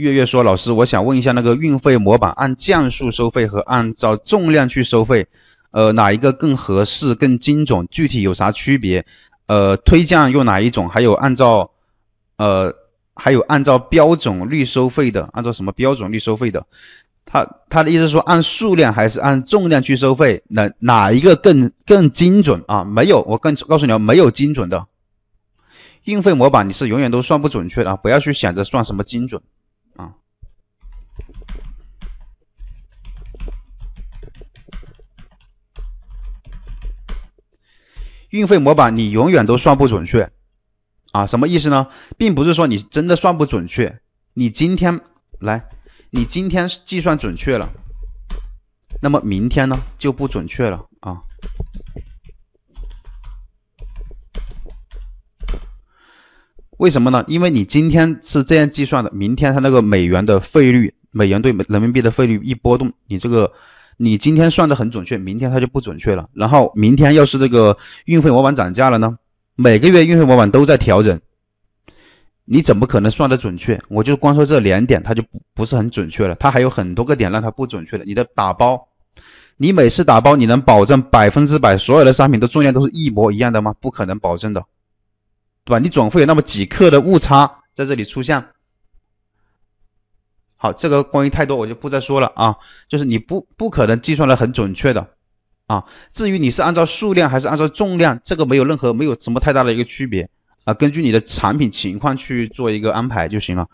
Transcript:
月月说：“老师，我想问一下，那个运费模板按件数收费和按照重量去收费，呃，哪一个更合适、更精准？具体有啥区别？呃，推荐用哪一种？还有按照，呃，还有按照标准率收费的，按照什么标准率收费的？他他的意思说，按数量还是按重量去收费？哪哪一个更更精准啊？没有，我更告诉你没有精准的运费模板，你是永远都算不准确的啊！不要去想着算什么精准。”啊，运费模板你永远都算不准确啊？什么意思呢？并不是说你真的算不准确，你今天来，你今天计算准确了，那么明天呢就不准确了啊。为什么呢？因为你今天是这样计算的，明天它那个美元的费率，美元对人民币的费率一波动，你这个你今天算的很准确，明天它就不准确了。然后明天要是这个运费模板涨价了呢？每个月运费模板都在调整，你怎么可能算得准确？我就光说这两点，它就不不是很准确了。它还有很多个点让它不准确的。你的打包，你每次打包你能保证百分之百所有的商品的重量都是一模一样的吗？不可能保证的。对吧？你总会有那么几克的误差在这里出现。好，这个关于太多我就不再说了啊。就是你不不可能计算的很准确的啊。至于你是按照数量还是按照重量，这个没有任何没有什么太大的一个区别啊。根据你的产品情况去做一个安排就行了。